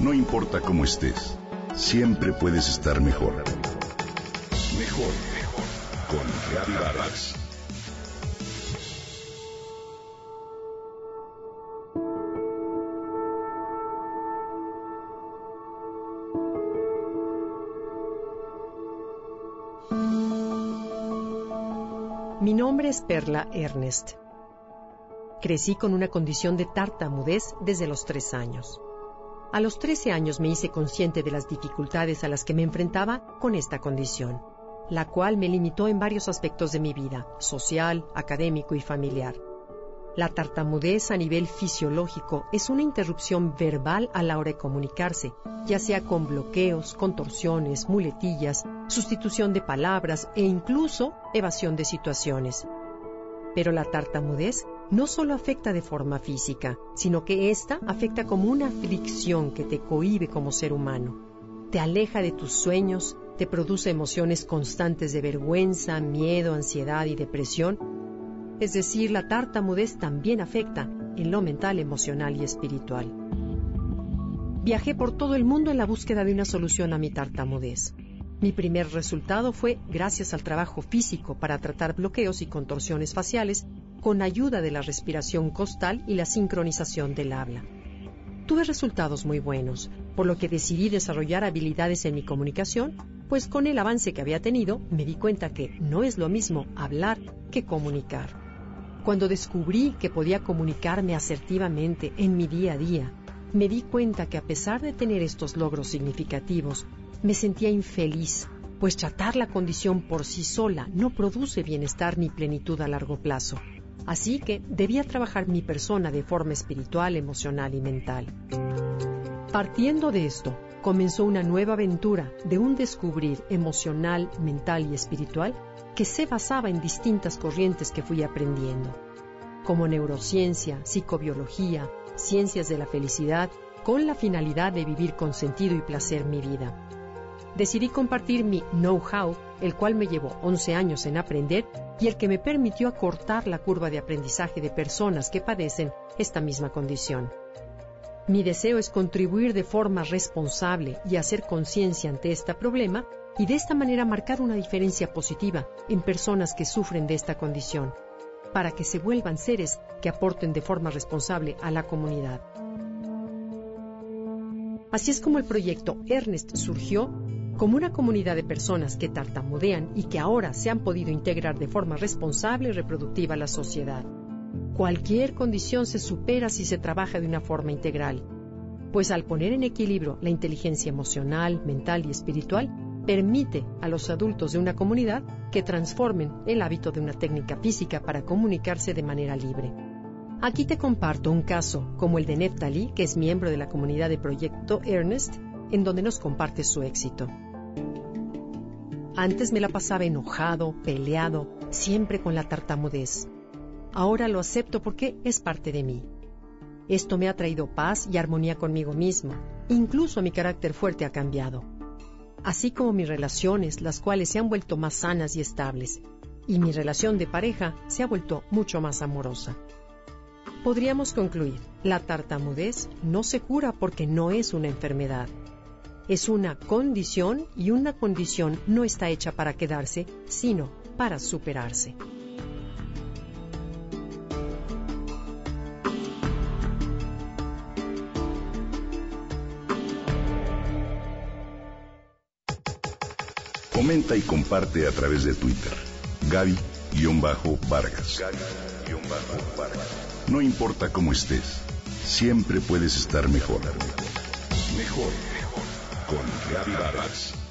No importa cómo estés, siempre puedes estar mejor. Mejor, mejor. Con Reavivadas. Mi nombre es Perla Ernest. Crecí con una condición de tartamudez desde los tres años. A los 13 años me hice consciente de las dificultades a las que me enfrentaba con esta condición, la cual me limitó en varios aspectos de mi vida, social, académico y familiar. La tartamudez a nivel fisiológico es una interrupción verbal a la hora de comunicarse, ya sea con bloqueos, contorsiones, muletillas, sustitución de palabras e incluso evasión de situaciones. Pero la tartamudez no solo afecta de forma física, sino que ésta afecta como una fricción que te cohíbe como ser humano. Te aleja de tus sueños, te produce emociones constantes de vergüenza, miedo, ansiedad y depresión, es decir, la tartamudez también afecta en lo mental, emocional y espiritual. Viajé por todo el mundo en la búsqueda de una solución a mi tartamudez. Mi primer resultado fue gracias al trabajo físico para tratar bloqueos y contorsiones faciales con ayuda de la respiración costal y la sincronización del habla. Tuve resultados muy buenos, por lo que decidí desarrollar habilidades en mi comunicación, pues con el avance que había tenido me di cuenta que no es lo mismo hablar que comunicar. Cuando descubrí que podía comunicarme asertivamente en mi día a día, me di cuenta que a pesar de tener estos logros significativos, me sentía infeliz, pues tratar la condición por sí sola no produce bienestar ni plenitud a largo plazo. Así que debía trabajar mi persona de forma espiritual, emocional y mental. Partiendo de esto, comenzó una nueva aventura de un descubrir emocional, mental y espiritual que se basaba en distintas corrientes que fui aprendiendo, como neurociencia, psicobiología, ciencias de la felicidad, con la finalidad de vivir con sentido y placer mi vida. Decidí compartir mi know-how, el cual me llevó 11 años en aprender y el que me permitió acortar la curva de aprendizaje de personas que padecen esta misma condición. Mi deseo es contribuir de forma responsable y hacer conciencia ante este problema y de esta manera marcar una diferencia positiva en personas que sufren de esta condición, para que se vuelvan seres que aporten de forma responsable a la comunidad. Así es como el proyecto Ernest surgió como una comunidad de personas que tartamudean y que ahora se han podido integrar de forma responsable y reproductiva a la sociedad. Cualquier condición se supera si se trabaja de una forma integral, pues al poner en equilibrio la inteligencia emocional, mental y espiritual, permite a los adultos de una comunidad que transformen el hábito de una técnica física para comunicarse de manera libre. Aquí te comparto un caso como el de Neftali, que es miembro de la comunidad de Proyecto Ernest, en donde nos comparte su éxito. Antes me la pasaba enojado, peleado, siempre con la tartamudez. Ahora lo acepto porque es parte de mí. Esto me ha traído paz y armonía conmigo mismo. Incluso mi carácter fuerte ha cambiado así como mis relaciones, las cuales se han vuelto más sanas y estables, y mi relación de pareja se ha vuelto mucho más amorosa. Podríamos concluir, la tartamudez no se cura porque no es una enfermedad. Es una condición y una condición no está hecha para quedarse, sino para superarse. Comenta y comparte a través de Twitter. Gaby-Vargas. No importa cómo estés, siempre puedes estar mejor. Mejor, mejor. Con Gaby Vargas.